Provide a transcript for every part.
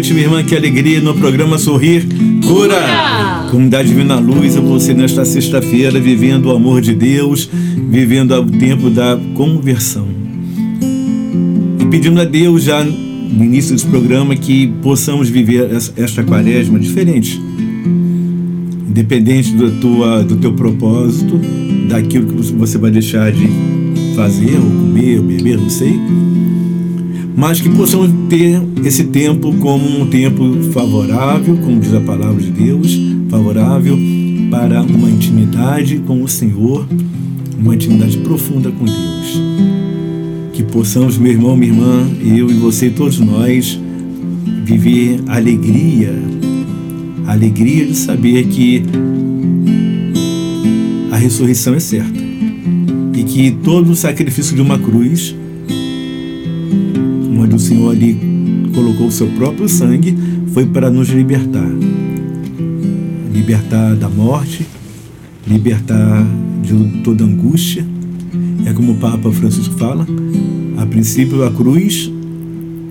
Noite, minha irmã. Que alegria no programa Sorrir Cura. Cura. Comunidade Divina Luz, você nesta sexta-feira vivendo o amor de Deus, vivendo o tempo da conversão. E pedindo a Deus já no início desse programa que possamos viver esta quaresma diferente. Independente do, tua, do teu propósito, daquilo que você vai deixar de fazer, ou comer, ou beber, não sei mas que possamos ter esse tempo como um tempo favorável, como diz a palavra de Deus, favorável para uma intimidade com o Senhor, uma intimidade profunda com Deus. Que possamos, meu irmão, minha irmã, eu e você, e todos nós, viver alegria, alegria de saber que a ressurreição é certa e que todo o sacrifício de uma cruz onde o Senhor ali colocou o seu próprio sangue, foi para nos libertar. Libertar da morte, libertar de toda angústia. É como o Papa Francisco fala, a princípio a cruz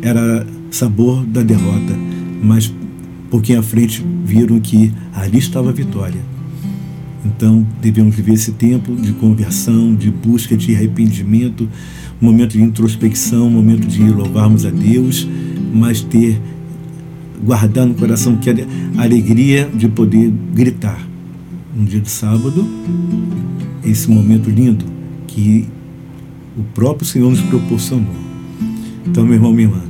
era sabor da derrota, mas um pouquinho à frente viram que ali estava a vitória. Então devemos viver esse tempo de conversão, de busca de arrependimento, momento de introspecção, momento de louvarmos a Deus, mas ter, guardar no coração que a alegria de poder gritar. Um dia de sábado, esse momento lindo que o próprio Senhor nos proporcionou. Então, meu irmão, minha irmã,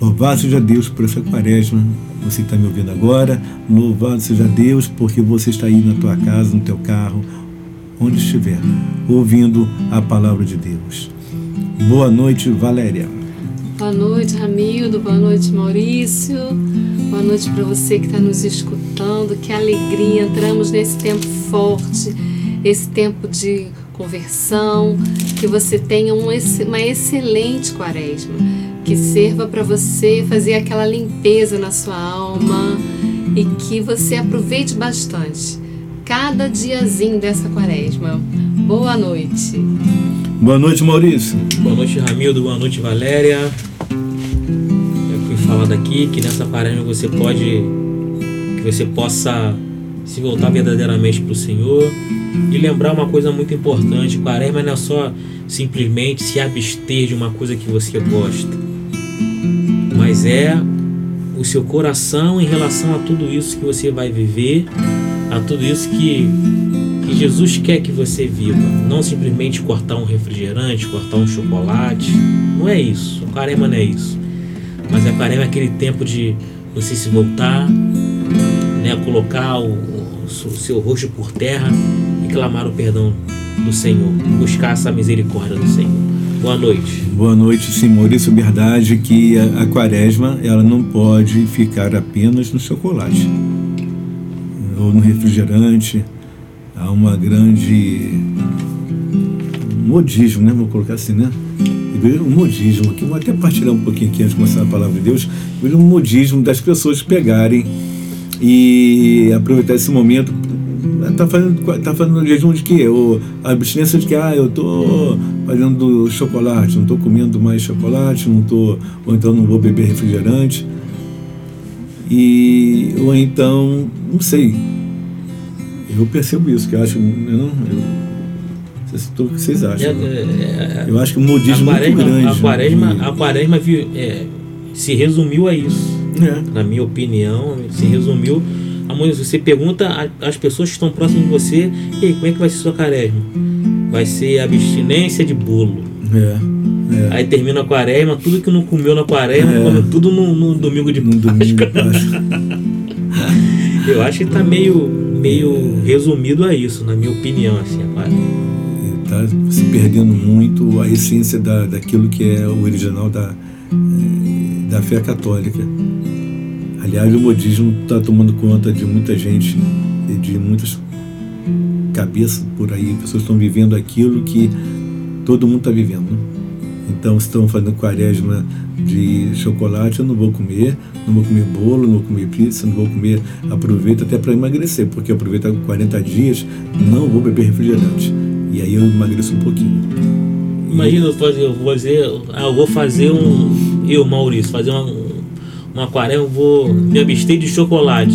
louvado seja Deus por essa quaresma, você está me ouvindo agora, louvado seja Deus porque você está aí na tua casa, no teu carro, onde estiver, ouvindo a palavra de Deus. Boa noite, Valéria. Boa noite, Ramildo. Boa noite, Maurício. Boa noite para você que está nos escutando. Que alegria! Entramos nesse tempo forte, esse tempo de conversão. Que você tenha um, uma excelente quaresma. Que sirva para você fazer aquela limpeza na sua alma e que você aproveite bastante cada diazinho dessa quaresma. Boa noite. Boa noite, Maurício. Boa noite, Ramildo. Boa noite, Valéria. Eu fui falando aqui que nessa quaresma você pode, que você possa se voltar verdadeiramente para o Senhor e lembrar uma coisa muito importante: quaresma não é só simplesmente se abster de uma coisa que você gosta, mas é o seu coração em relação a tudo isso que você vai viver, a tudo isso que que Jesus quer que você viva. Não simplesmente cortar um refrigerante, cortar um chocolate. Não é isso. O carema não é isso. Mas a carema é aquele tempo de você se voltar, né, colocar o, o, seu rosto por terra e clamar o perdão do Senhor. Buscar essa misericórdia do Senhor. Boa noite. Boa noite, sim, Maurício. Verdade que a, a quaresma ela não pode ficar apenas no chocolate ou no refrigerante há uma grande modismo, né? Vou colocar assim, né? um modismo aqui, vou até partilhar um pouquinho aqui antes de começar a palavra de Deus, um modismo das pessoas pegarem e aproveitar esse momento tá fazendo tá fazendo jejum de quê? Ou abstinência de que ah, eu tô fazendo chocolate, não tô comendo mais chocolate, não tô ou então não vou beber refrigerante. E ou então, não sei, eu percebo isso, que eu acho. Eu não, eu, o que vocês acham. É, é, é, eu acho que o modismo é muito grande. A quaresma, a quaresma é, se resumiu a isso. Na minha opinião, se resumiu. A você pergunta às pessoas que estão próximas de você, e aí, como é que vai ser sua quaresma? Vai ser abstinência de bolo. É. É. Aí termina a quaresma, tudo que não comeu na quaresma, é. come tudo no, no, domingo de no Páscoa. Domingo de Páscoa. Eu acho que tá meio meio resumido a isso, na minha opinião, assim, Está se perdendo muito a essência da, daquilo que é o original da, eh, da fé católica. Aliás, o modismo está tomando conta de muita gente, de muitas cabeças por aí, pessoas estão vivendo aquilo que todo mundo está vivendo. Então, se estão fazendo quaresma de chocolate, eu não vou comer, não vou comer bolo, não vou comer pizza, não vou comer. Aproveito até para emagrecer, porque aproveito 40 dias, não vou beber refrigerante. E aí eu emagreço um pouquinho. Imagina eu fazer, eu vou fazer, ah, eu vou fazer um, eu, Maurício, fazer um, uma quaresma, eu vou me abster de chocolate.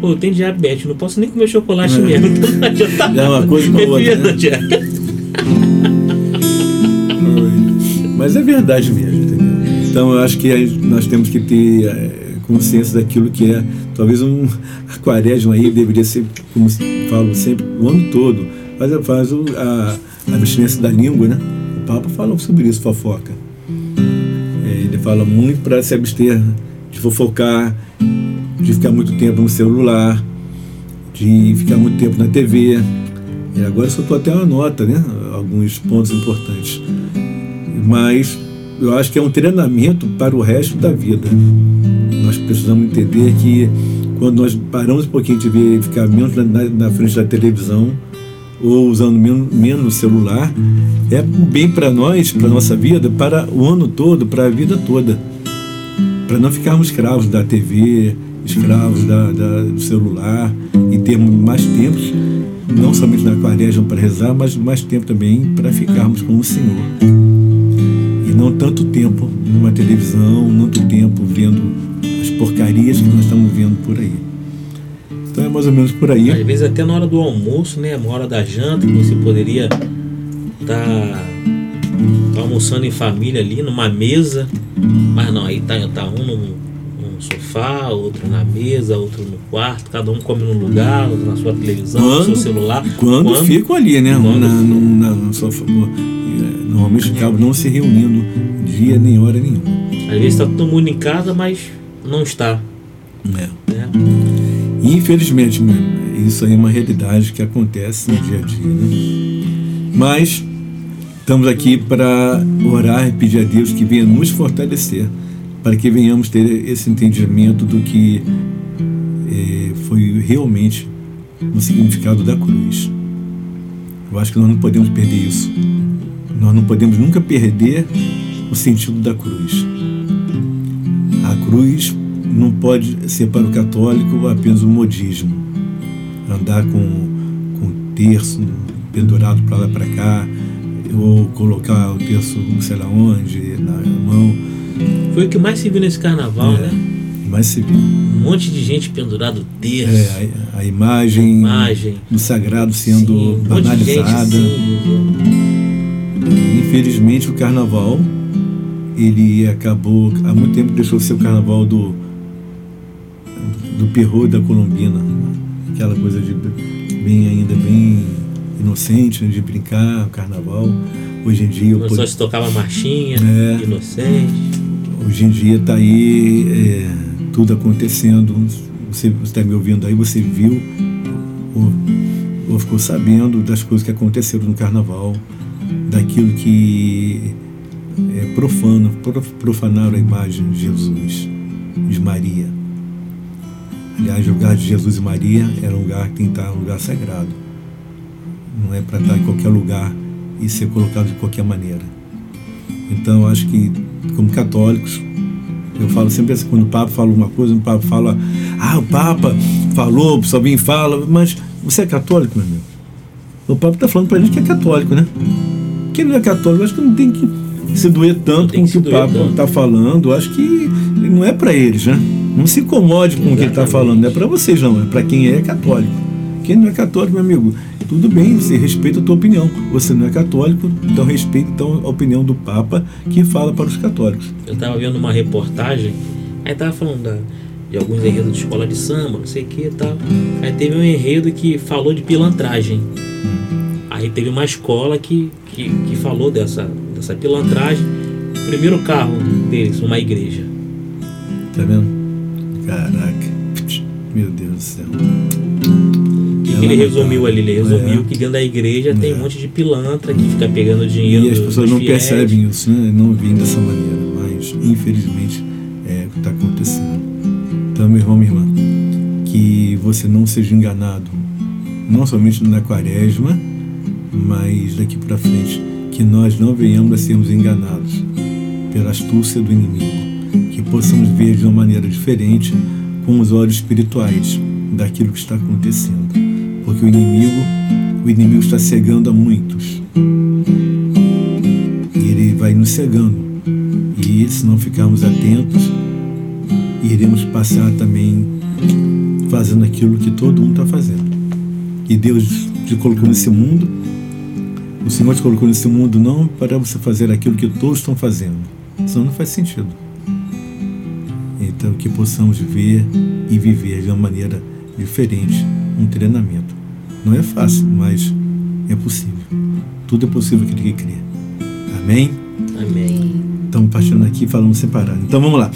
Pô, eu tenho diabetes, não posso nem comer chocolate É. mesmo. Então não adianta É uma coisa com a É outra, né? Mas é verdade mesmo, entendeu? Então eu acho que nós temos que ter eh, consciência daquilo que é. Talvez um a quaresma aí deveria ser, como falo sempre, o ano todo. Faz, a- a, abstinência da língua, né? O Papa fala sobre isso, fofoca. Eh, Ele fala muito para se abster de fofocar, de ficar muito tempo no celular, de ficar muito tempo na TV. E agora soltou até uma nota, né? Alguns pontos importantes. Mas eu acho que é um treinamento para o resto da vida. Nós precisamos entender que quando nós paramos um pouquinho de ver, ficar menos na, na- frente da televisão ou usando menos, menos celular, é bem para nós, para nossa vida, para o ano todo, para a vida toda. Para não ficarmos escravos da TV, escravos da, da- do celular e termos mais tempo, não somente na quaresma para rezar, mas mais tempo também para ficarmos com o Senhor. Não tanto tempo numa televisão, não tanto tempo vendo as porcarias que nós estamos vendo por aí. Então é mais ou menos por aí. Às vezes até na hora do almoço, né? Uma hora da janta, que você poderia estar almoçando em família ali, numa mesa. Mas não, aí tá, tá um num sofá, outro na mesa, outro no quarto, cada um come num lugar, outro na sua televisão, no seu Quando- celular. Quando, ficam ali, né? Quando- Na, no- na, no sofá. Normalmente acabam não se reunindo dia nem hora nenhuma. Às vezes tá todo mundo em casa, mas não está. É. Né? Infelizmente, né, isso aí é uma realidade que acontece no dia a dia. Né? Mas estamos aqui para orar e pedir a Deus que venha nos fortalecer, para que venhamos ter esse entendimento do que eh, foi realmente o significado da cruz. Eu acho que nós não podemos perder isso. Nós não podemos nunca perder o sentido da cruz. A cruz não pode ser para o católico apenas um modismo. Andar com, com o terço pendurado para lá para cá, ou colocar o terço não sei lá onde, na mão. Foi o que mais se viu nesse carnaval, É. né? Mas se Um monte de gente pendurado terço, é, a, a imagem, imagem. do sagrado sendo Sim, um de gente, banalizada. sim. Infelizmente o carnaval ele acabou há muito tempo deixou de ser o carnaval do do perro da Colombina, aquela coisa de bem ainda bem inocente né, de brincar o carnaval. Hoje em dia o Quando só tocava marchinha, É. inocente. Hoje em dia está aí é, tudo acontecendo. Você está me ouvindo aí, você viu ou, ou ficou sabendo das coisas que aconteceram no carnaval, daquilo que é profano, prof- profanaram a imagem de Jesus, de Maria. Aliás, o lugar de Jesus e Maria era um lugar que tem que estar um lugar sagrado. Não é para estar em qualquer lugar e ser colocado de qualquer maneira. Então, eu acho que, como católicos, eu falo sempre assim, quando o Papa fala uma coisa, o Papa fala, ah, o Papa falou, o vem fala, mas você é católico, meu amigo? O Papa está falando para a gente que é católico, né? Quem não é católico, acho que não tem que se doer tanto com o que o Papa está falando. Acho que não é para eles, né? Não se incomode com o que ele está Exatamente. falando, não é para vocês, não, é para quem é católico. Quem não é católico, meu amigo, tudo bem, você respeita a tua opinião. Você não é católico, então respeita então, a opinião do Papa que fala para os católicos. Eu tava vendo uma reportagem, aí tava falando da- de alguns enredos de escola de samba, não sei o que e tal. Aí teve um enredo que falou de pilantragem. Aí teve uma escola que, que, que falou dessa, dessa pilantragem. O primeiro carro deles, uma igreja. Tá vendo? Caraca. Meu Deus do céu. O que, ele resumiu ali? Ele resumiu que dentro da igreja tem um monte de pilantra que fica pegando dinheiro. E as pessoas não fiéis. percebem isso, né? Não veem dessa maneira, mas infelizmente Então, meu irmão, minha irmã, que você não seja enganado, não somente na quaresma, mas daqui para frente, que nós não venhamos a sermos enganados pela astúcia do inimigo, que possamos ver de uma maneira diferente com os olhos espirituais daquilo que está acontecendo, porque o inimigo, o inimigo está cegando a muitos e ele vai nos cegando. E se não ficarmos atentos, e iremos passar também fazendo aquilo que todo mundo está fazendo. E Deus te colocou nesse mundo, o Senhor te colocou nesse mundo não para você fazer aquilo que todos estão fazendo, senão não faz sentido. Então, que possamos ver e viver de uma maneira diferente um treinamento. Não é fácil, mas é possível. Tudo é possível aquele que crê. Amém? Amém. Estamos partindo aqui falando separado. Então vamos lá.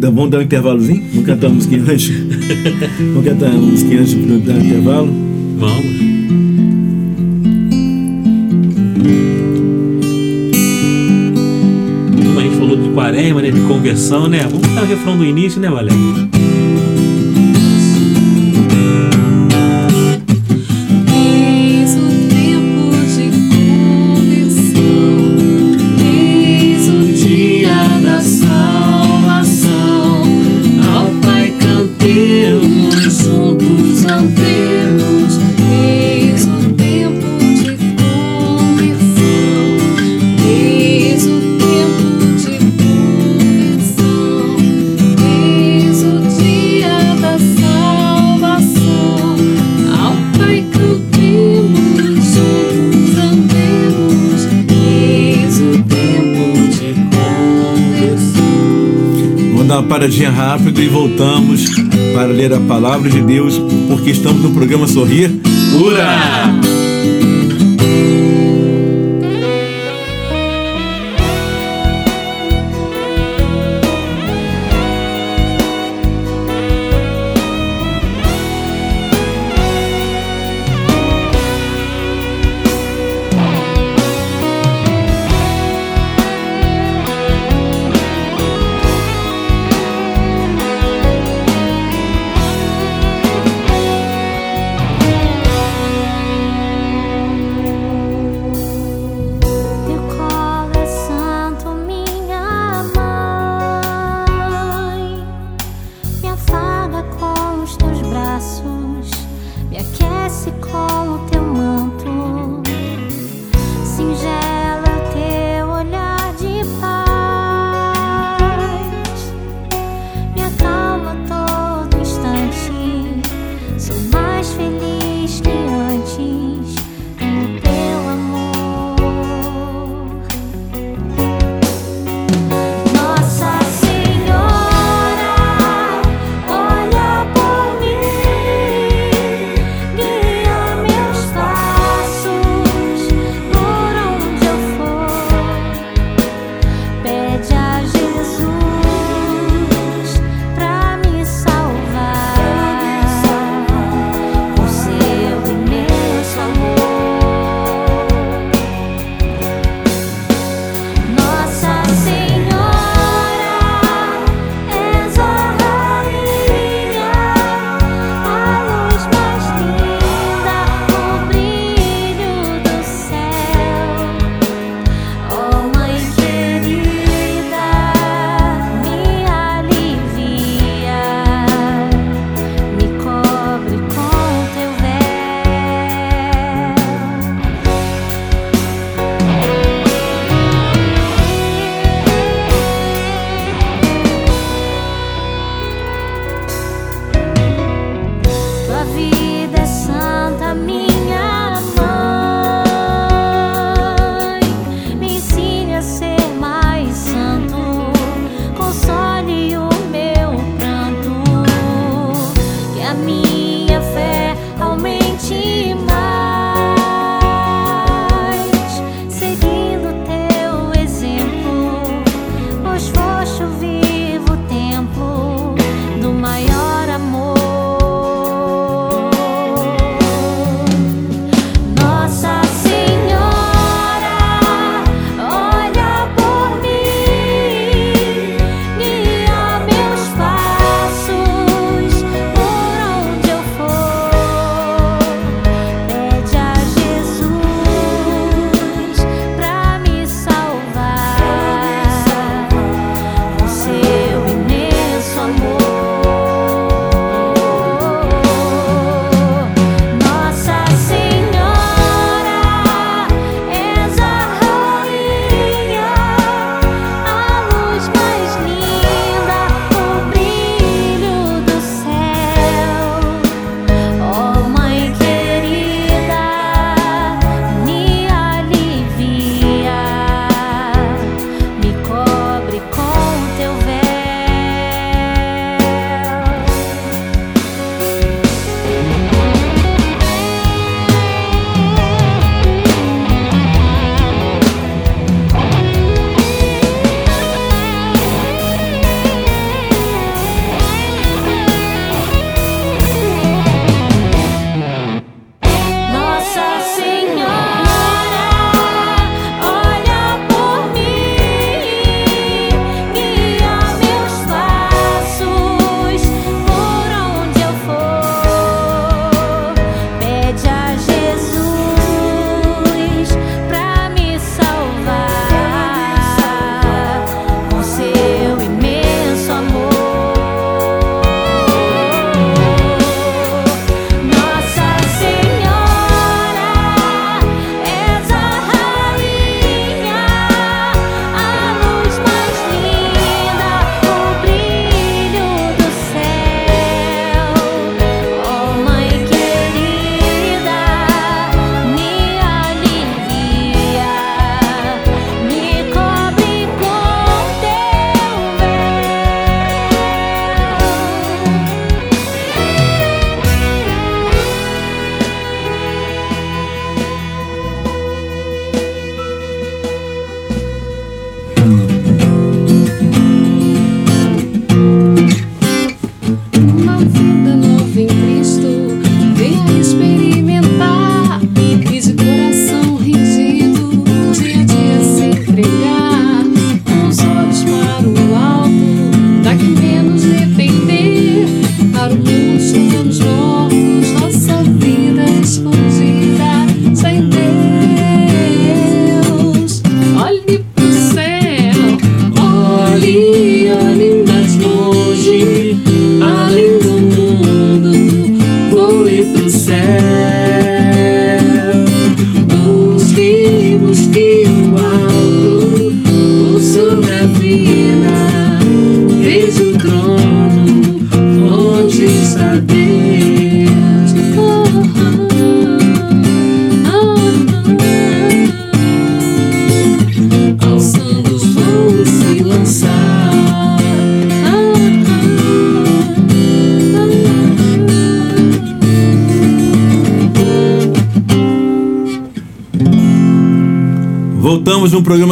Vamos dar um intervalozinho? Vamos cantar uma musiquinha antes? Vamos cantar uma musiquinha antes para dar um intervalo? Vamos. A gente falou de quaresma, né? De conversão, né? Vamos cantar o refrão do início, né, Valéria? Paradinha rápido e voltamos para ler a palavra de Deus, porque estamos no programa Sorrir Cura!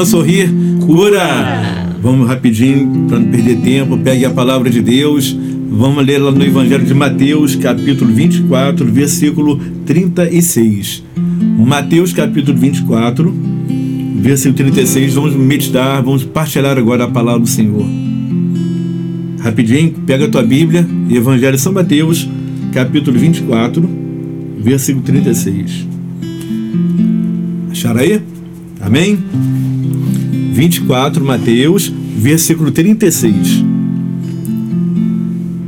Programa Sorrir Cura. Vamos rapidinho para não perder tempo. Pegue a palavra de Deus. Vamos ler lá no Evangelho de Mateus, capítulo 24, versículo 36. Mateus, capítulo 24, versículo 36. Vamos meditar, vamos partilhar agora a palavra do Senhor. Rapidinho, pega a tua Bíblia, Evangelho de São Mateus, capítulo 24, versículo 36. Acharam aí? Amém? 24, Mateus, versículo 36.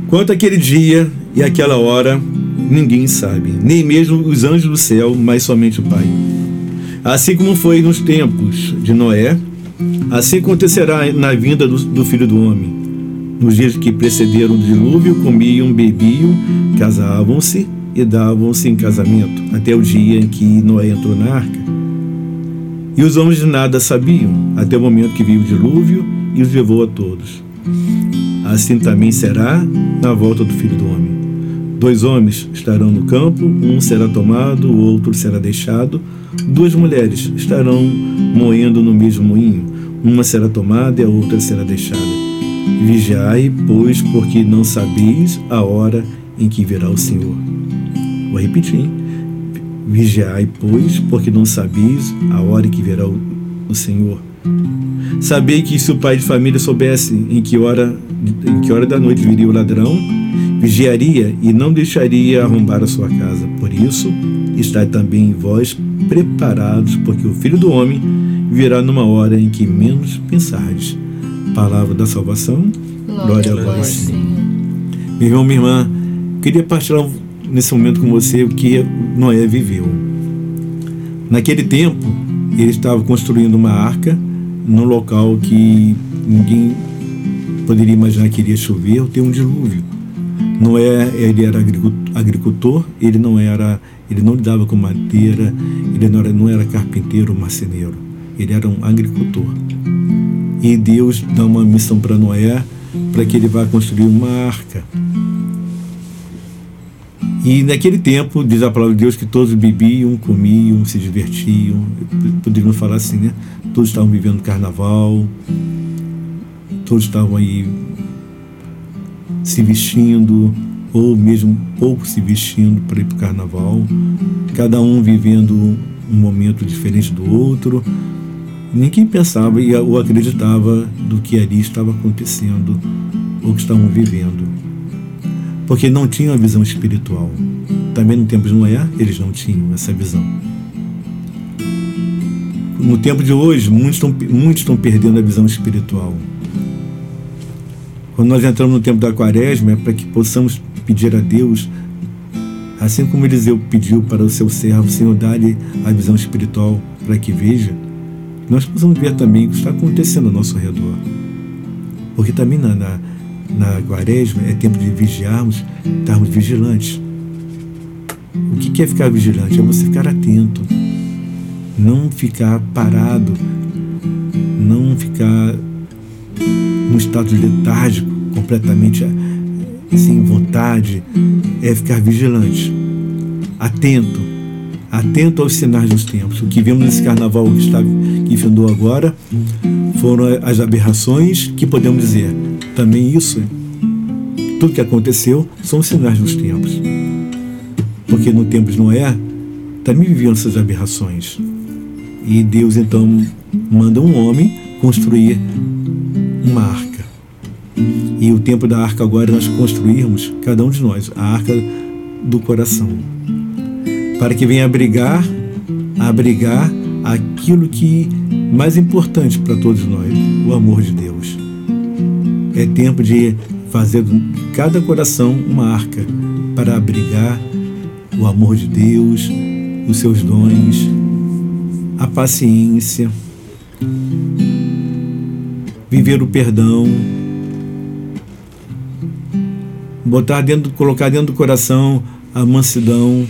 Quanto àquele dia e aquela hora, ninguém sabe, nem mesmo os anjos do céu, mas somente o Pai. Assim como foi nos tempos de Noé, assim acontecerá na vinda do, do Filho do Homem. Nos dias que precederam o dilúvio, comiam, bebiam, casavam-se e davam-se em casamento, até o dia em que Noé entrou na arca. E os homens de nada sabiam, até o momento que veio o dilúvio e os levou a todos. Assim também será na volta do Filho do Homem. Dois homens estarão no campo, um será tomado, o outro será deixado. Duas mulheres estarão moendo no mesmo moinho, uma será tomada e a outra será deixada. Vigiai, pois, porque não sabeis a hora em que virá o Senhor. Vou repetir. Vigiai, pois, porque não sabeis a hora que virá o, o Senhor. Sabei que se o pai de família soubesse em que hora em que hora da noite viria o ladrão, vigiaria e não deixaria arrombar a sua casa. Por isso, estai também vós preparados, porque o Filho do Homem virá numa hora em que menos pensardes. Palavra da salvação. Glória, Glória a vós, Senhor. Meu irmão, minha irmã, queria partilhar nesse momento com você o que Noé viveu. Naquele tempo, ele estava construindo uma arca num local que ninguém poderia imaginar que iria chover ou ter um dilúvio. Noé, ele era agricultor, ele não era, ele não lidava com madeira, ele não era, não era carpinteiro ou marceneiro, ele era um agricultor. E Deus dá uma missão para Noé para que ele vá construir uma arca. E naquele tempo, diz a palavra de Deus, que todos bebiam, comiam, se divertiam. Poderíamos falar assim, né? Todos estavam vivendo carnaval, todos estavam aí se vestindo, ou mesmo pouco se vestindo para ir para o carnaval, cada um vivendo um momento diferente do outro. Ninguém pensava ou acreditava do que ali estava acontecendo ou que estavam vivendo porque não tinham a visão espiritual. Também no tempo de Noé, eles não tinham essa visão. No tempo de hoje, muitos estão, muitos estão perdendo a visão espiritual. Quando nós entramos no tempo da quaresma, é para que possamos pedir a Deus, assim como Eliseu pediu para o seu servo, Senhor, dá-lhe a visão espiritual para que veja, nós possamos ver também o que está acontecendo ao nosso redor. Porque também na, na na quaresma é tempo de vigiarmos, estarmos vigilantes. O que é ficar vigilante? É você ficar atento, não ficar parado, não ficar num estado letárgico, completamente sem vontade, é ficar vigilante, atento, atento aos sinais dos tempos. O que vemos nesse carnaval que, está, que findou agora foram as aberrações que podemos dizer também isso tudo que aconteceu são sinais dos tempos. Porque no tempo de Noé também viviam essas aberrações. E Deus então manda um homem construir uma arca. E o tempo da arca agora é nós construirmos, cada um de nós, a arca do coração. Para que venha abrigar, abrigar aquilo que mais importante para todos nós, o amor de Deus. É tempo de fazer de cada coração uma arca para abrigar o amor de Deus, os seus dons, a paciência, viver o perdão, botar dentro, colocar dentro do coração a mansidão,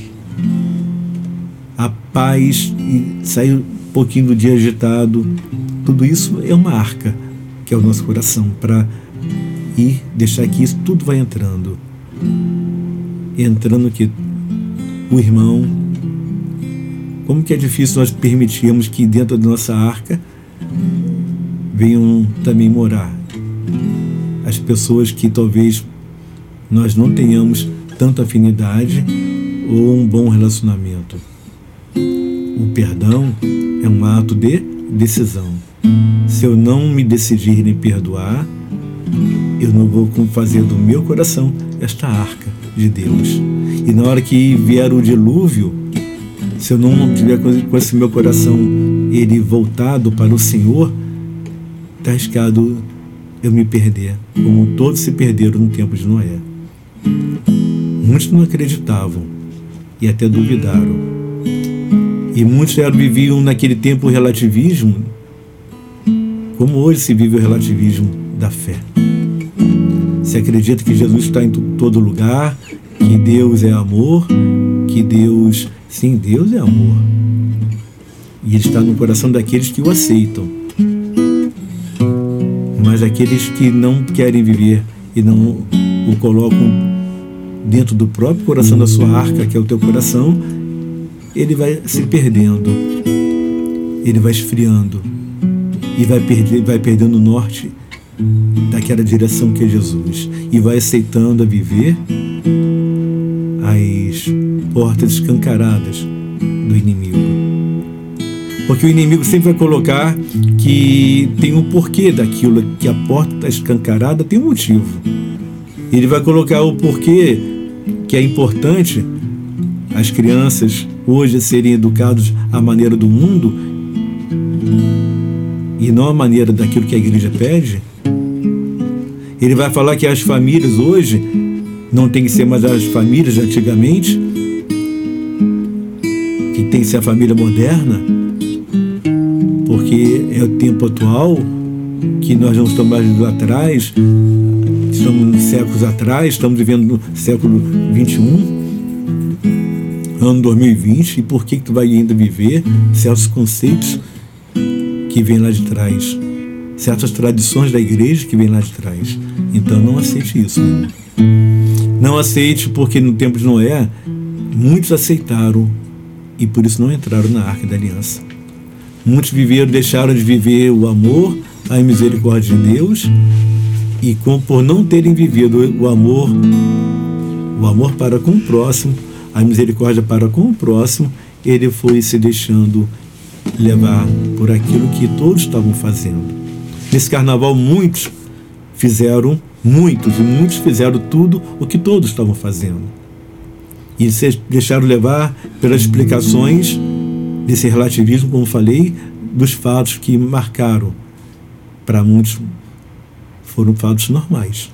a paz e sair um pouquinho do dia agitado. Tudo isso é uma arca que é o nosso coração para ir deixar que isso tudo vai entrando, entrando que o irmão. Como que é difícil nós permitirmos que dentro da nossa arca venham também morar as pessoas que talvez nós não tenhamos tanta afinidade ou um bom relacionamento. O perdão é um ato de decisão. Se eu não me decidir em perdoar, eu não vou fazer do meu coração esta arca de Deus. E na hora que vier o dilúvio, se eu não tiver com esse meu coração ele voltado para o Senhor, está arriscado eu me perder, como todos se perderam no tempo de Noé. Muitos não acreditavam e até duvidaram. E muitos eram, viviam naquele tempo o relativismo, como hoje se vive o relativismo da fé. Se acredita que Jesus está em todo lugar, que Deus é amor, que Deus, sim, Deus é amor. E Ele está no coração daqueles que o aceitam. Mas aqueles que não querem viver e não o colocam dentro do próprio coração da sua arca, que é o teu coração, ele vai se perdendo, ele vai esfriando e vai, perder, vai perdendo o norte daquela direção que é Jesus e vai aceitando a viver as portas escancaradas do inimigo. Porque o inimigo sempre vai colocar que tem um porquê daquilo, que a porta está escancarada tem um motivo. Ele vai colocar o porquê que é importante as crianças hoje serem educados à maneira do mundo e não à maneira daquilo que a igreja pede. Ele vai falar que as famílias hoje não tem que ser mais as famílias de antigamente, que tem que ser a família moderna, porque é o tempo atual que nós não estamos mais indo atrás, estamos séculos atrás, estamos vivendo no século 21, ano 2020, e por que, que tu vai ainda viver certos conceitos que vêm lá de trás, certas tradições da igreja que vêm lá de trás. Então não aceite isso. Não aceite porque no tempo de Noé muitos aceitaram e por isso não entraram na arca da aliança. Muitos viveram, deixaram de viver o amor, a misericórdia de Deus e com, por não terem vivido o amor, o amor para com o próximo, a misericórdia para com o próximo, ele foi se deixando levar por aquilo que todos estavam fazendo. Nesse carnaval, muitos fizeram, muitos e muitos fizeram tudo o que todos estavam fazendo. E se deixaram levar pelas explicações desse relativismo, como falei, dos fatos que marcaram para muitos foram fatos normais.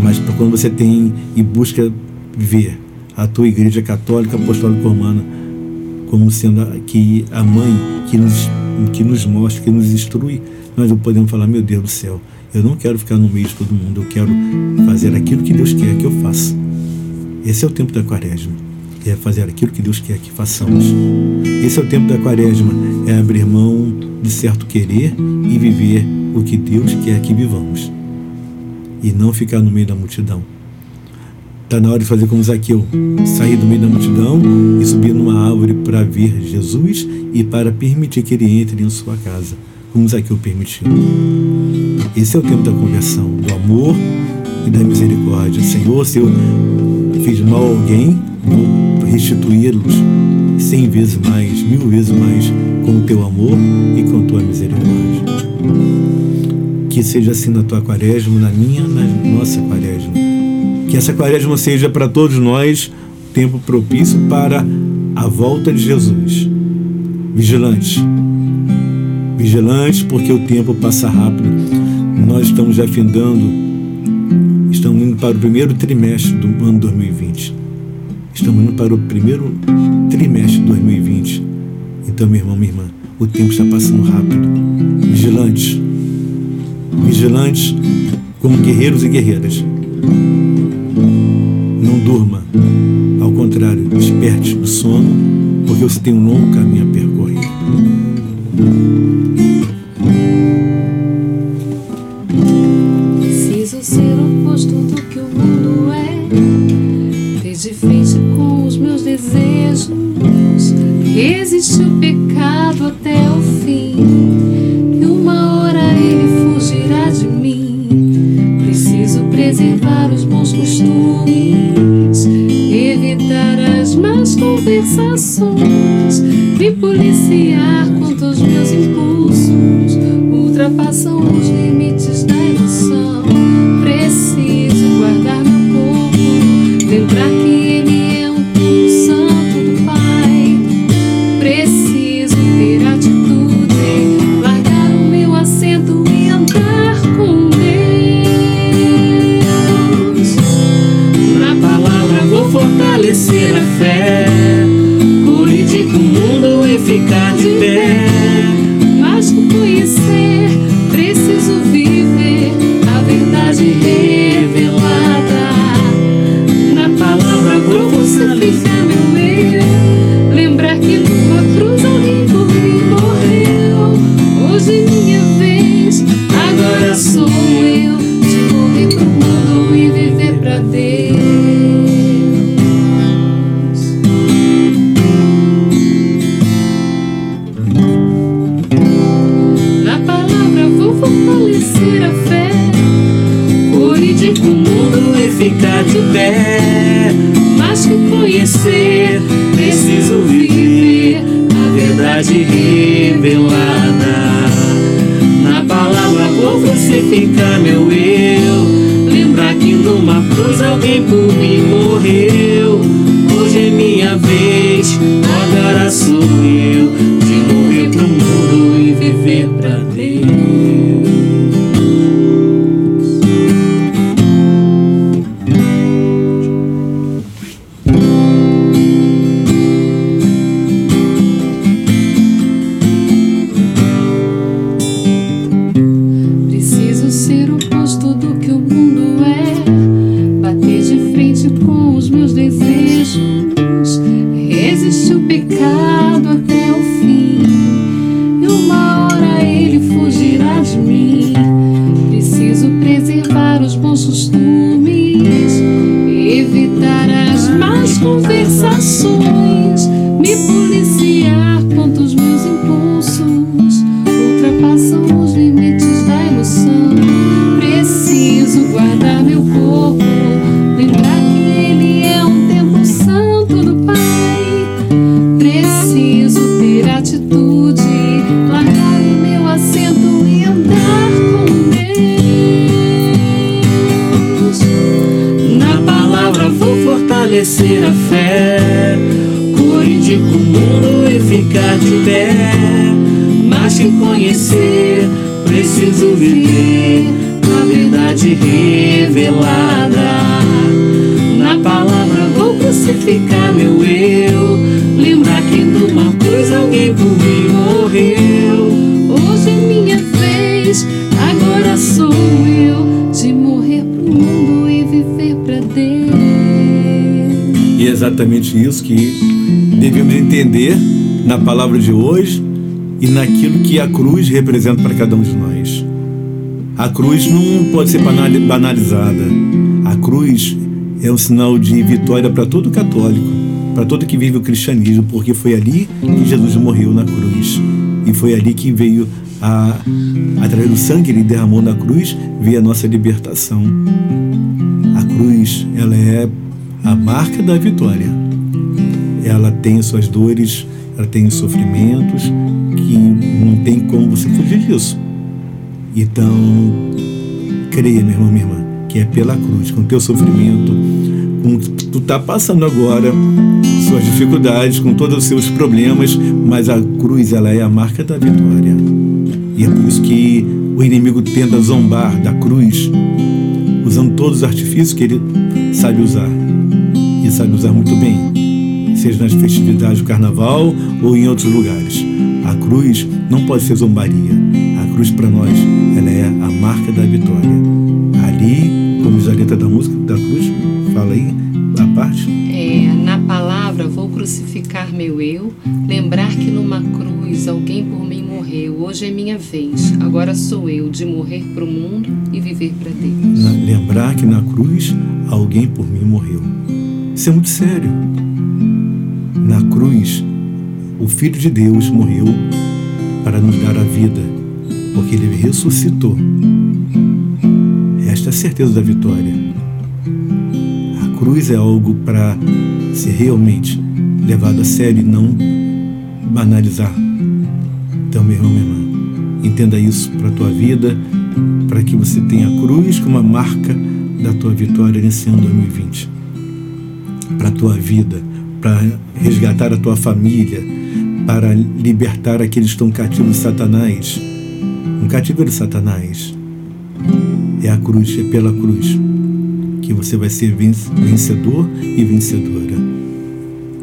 Mas quando você tem e busca ver a tua igreja católica apostólica romana como sendo que a mãe que nos, que nos mostra, que nos instrui, nós não podemos falar, meu Deus do céu, eu não quero ficar no meio de todo mundo, eu quero fazer aquilo que Deus quer que eu faça. Esse é o tempo da quaresma, é fazer aquilo que Deus quer que façamos. Esse é o tempo da quaresma, é abrir mão de certo querer e viver o que Deus quer que vivamos. E não ficar no meio da multidão. Está na hora de fazer como Zaqueu, sair do meio da multidão e subir numa árvore para ver Jesus e para permitir que ele entre em sua casa, como Zaqueu permitiu. Esse é o tempo da conversão, do amor e da misericórdia. Senhor, se eu fiz mal a alguém, vou restituí-los cem vezes mais, mil vezes mais, com o teu amor e com a tua misericórdia. Que seja assim na tua quaresma, na minha, na nossa quaresma. Que essa quaresma seja para todos nós tempo propício para a volta de Jesus. Vigilantes. Vigilantes, porque o tempo passa rápido. Nós estamos já findando, estamos indo para o primeiro trimestre do ano 2020. Estamos indo para o primeiro trimestre de 2020. Então, meu irmão, minha irmã, o tempo está passando rápido. Vigilantes. Vigilantes como guerreiros e guerreiras. Não durma. Ao contrário, desperte do sono, porque você tem um longo caminho a percorrer. Conversações. Me policiar quanto aos meus impulsos. Ultrapassam os limites exatamente isso que devemos entender na palavra de hoje e naquilo que a cruz representa para cada um de nós. A cruz não pode ser banali- banalizada. A cruz é um sinal de vitória para todo católico, para todo que vive o cristianismo, porque foi ali que Jesus morreu na cruz. E foi ali que veio a através do sangue que ele derramou na cruz, veio a nossa libertação. cruz, ela é a marca da vitória. Ela tem suas dores, ela tem os sofrimentos que não tem como você fugir disso. Então, creia, meu irmão, minha irmã, que é pela cruz, com o teu sofrimento, com o que tu tá passando agora, suas dificuldades, com todos os seus problemas, mas a cruz, ela é a marca da vitória. E é por isso que o inimigo tenta zombar da cruz, usando todos os artifícios que ele sabe usar. E sabe usar muito bem, seja nas festividades do carnaval ou em outros lugares. A cruz não pode ser zombaria. A cruz para nós, ela é a marca da vitória. Ali, como diz a letra da música da cruz, fala aí a parte. É, na palavra, vou crucificar meu eu, lembrar que numa cruz alguém por mim morreu. Hoje é minha vez, agora sou eu de morrer para o mundo e viver para Deus. Lembrar que na cruz alguém por mim morreu. Isso é muito sério. Na cruz, o Filho de Deus morreu para nos dar a vida, porque ele ressuscitou. Esta é a certeza da vitória. A cruz é algo para ser realmente levado a sério e não banalizar. Então, meu irmão, minha irmã, entenda isso para a tua vida, para que você tenha a cruz como a marca da tua vitória nesse ano 2020. Para a tua vida, para resgatar a tua família, para libertar aqueles que estão cativos de Satanás. Um cativeiro de Satanás. É a cruz, é pela cruz que você vai ser venc- vencedor e vencedora.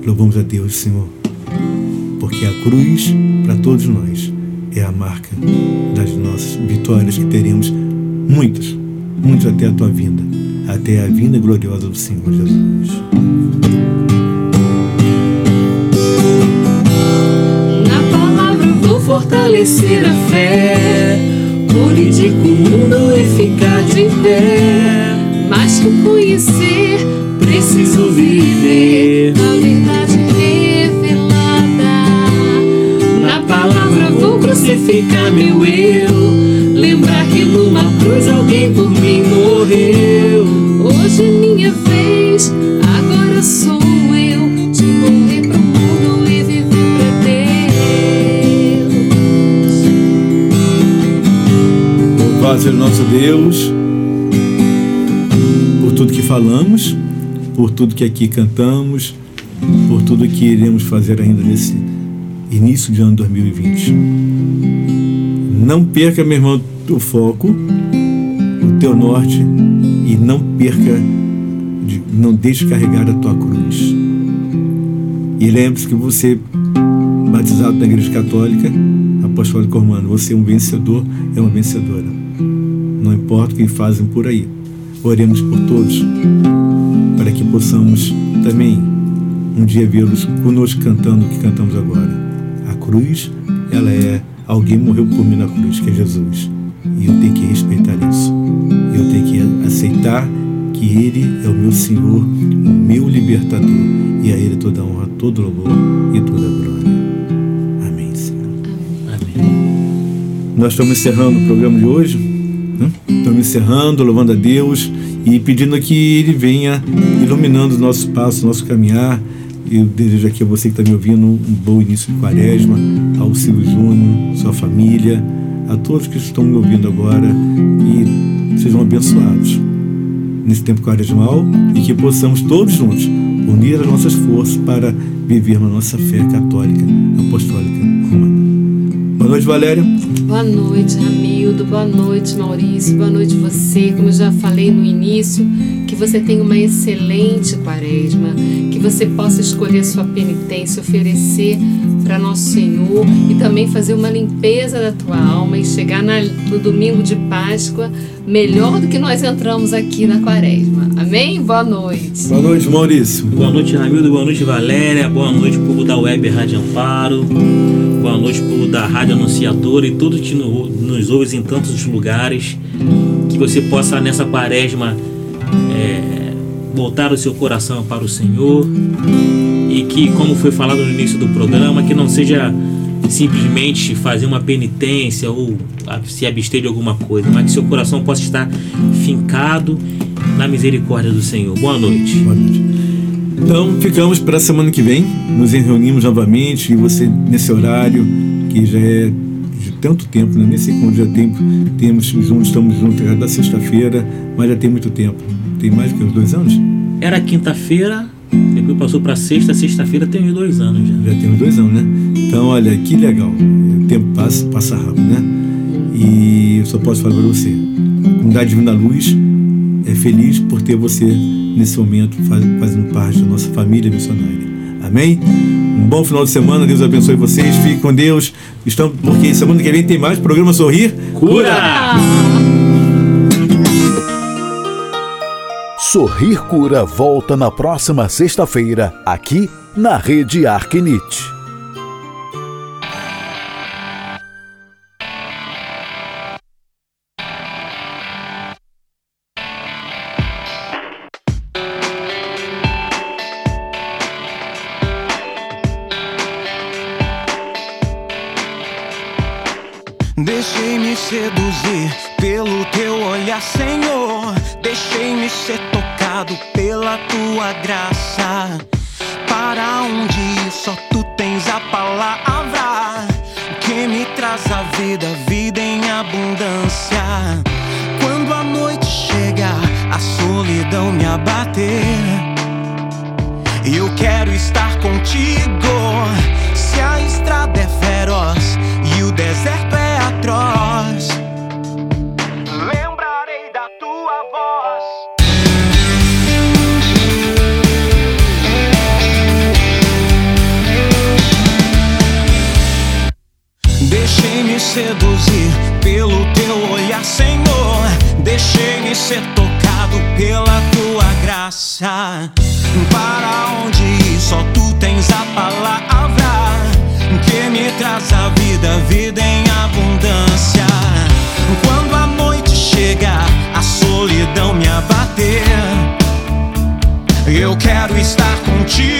Louvamos a Deus, Senhor, porque a cruz, para todos nós, é a marca das nossas vitórias que teremos muitas, muitas até a tua vinda, até a vinda gloriosa do Senhor Jesus. Fortalecer a fé, colidir com o mundo e ficar de pé. Mais que conhecer, preciso viver a verdade revelada. Na palavra vou crucificar meu eu, lembrar que numa cruz alguém por mim morreu. O nosso Deus por tudo que falamos, por tudo que aqui cantamos, por tudo que iremos fazer ainda nesse início de ano 2020. Não perca, meu irmão, o foco, o teu norte e não perca, não deixe carregar a tua cruz. E lembre-se que você, batizado na Igreja Católica, Apostólica Romana, você é um vencedor, é uma vencedora. Não importa o que fazem por aí. Oremos por todos, para que possamos também um dia vê-los conosco cantando o que cantamos agora. A cruz, ela é alguém morreu por mim na cruz, que é Jesus. E eu tenho que respeitar isso. Eu tenho que aceitar que Ele é o meu Senhor, o meu libertador. E a Ele toda a honra, todo louvor e toda a glória. Amém, Senhor. Amém. Nós estamos encerrando o programa de hoje. Né? Estamos encerrando, louvando a Deus e pedindo que Ele venha iluminando os nossos passos, nosso caminhar. Eu desejo aqui a você que está me ouvindo um bom início de quaresma, ao Silvio Júnior, sua família, a todos que estão me ouvindo agora e sejam abençoados nesse tempo quaresmal e que possamos todos juntos unir as nossas forças para vivermos a nossa fé católica, apostólica. Boa noite, Valéria. Boa noite, Ramildo. Boa noite, Maurício. Boa noite, você. Como eu já falei no início, que você tenha uma excelente quaresma, que você possa escolher sua penitência, oferecer para Nosso Senhor e também fazer uma limpeza da tua alma e chegar na- no domingo de Páscoa melhor do que nós entramos aqui na quaresma. Amém? Boa noite. Boa noite, Maurício. Boa noite, Ramildo. Boa noite, Valéria. Boa noite, povo da Web Rádio Amparo. Boa noite, povo da Rádio Anunciadora e todos que no- nos ouvem em tantos lugares. Que você possa, nessa quaresma, é, voltar o seu coração para o Senhor. E que, como foi falado no início do programa, que não seja simplesmente fazer uma penitência ou se abster de alguma coisa, mas que seu coração possa estar fincado na misericórdia do Senhor. Boa noite. Boa noite. Então, ficamos para a semana que vem. Nos reunimos novamente e você, nesse horário, que já é de tanto tempo, né? nem sei quanto já tempo temos juntos, estamos juntos cada sexta-feira, mas já tem muito tempo. Tem mais do que uns dois anos? Era quinta-feira, depois passou para sexta, sexta-feira tem uns dois anos já. Já tem uns dois anos, né? Então, olha, que legal. O tempo passa, passa rápido, né? E eu só posso falar para você. A comunidade Divina Luz é feliz por ter você nesse momento fazendo parte da nossa família missionária. Amém? Bom final de semana, Deus abençoe vocês, fiquem com Deus. Estamos, porque semana que vem tem mais programa Sorrir Cura! Sorrir Cura volta na próxima sexta-feira, aqui na Rede Arquinite. Estar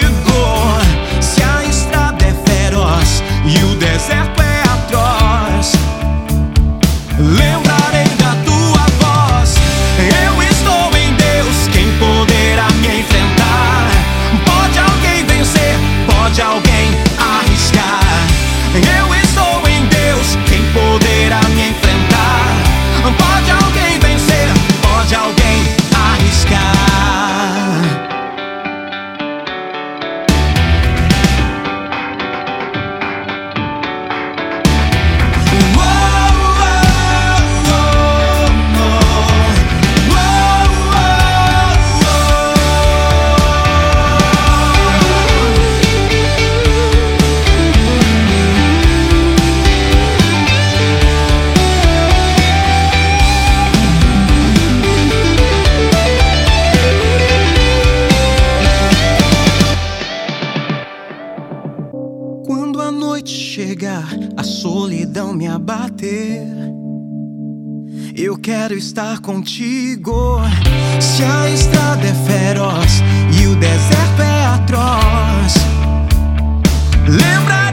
quero estar contigo. Se a estrada é feroz e o deserto é atroz, lembra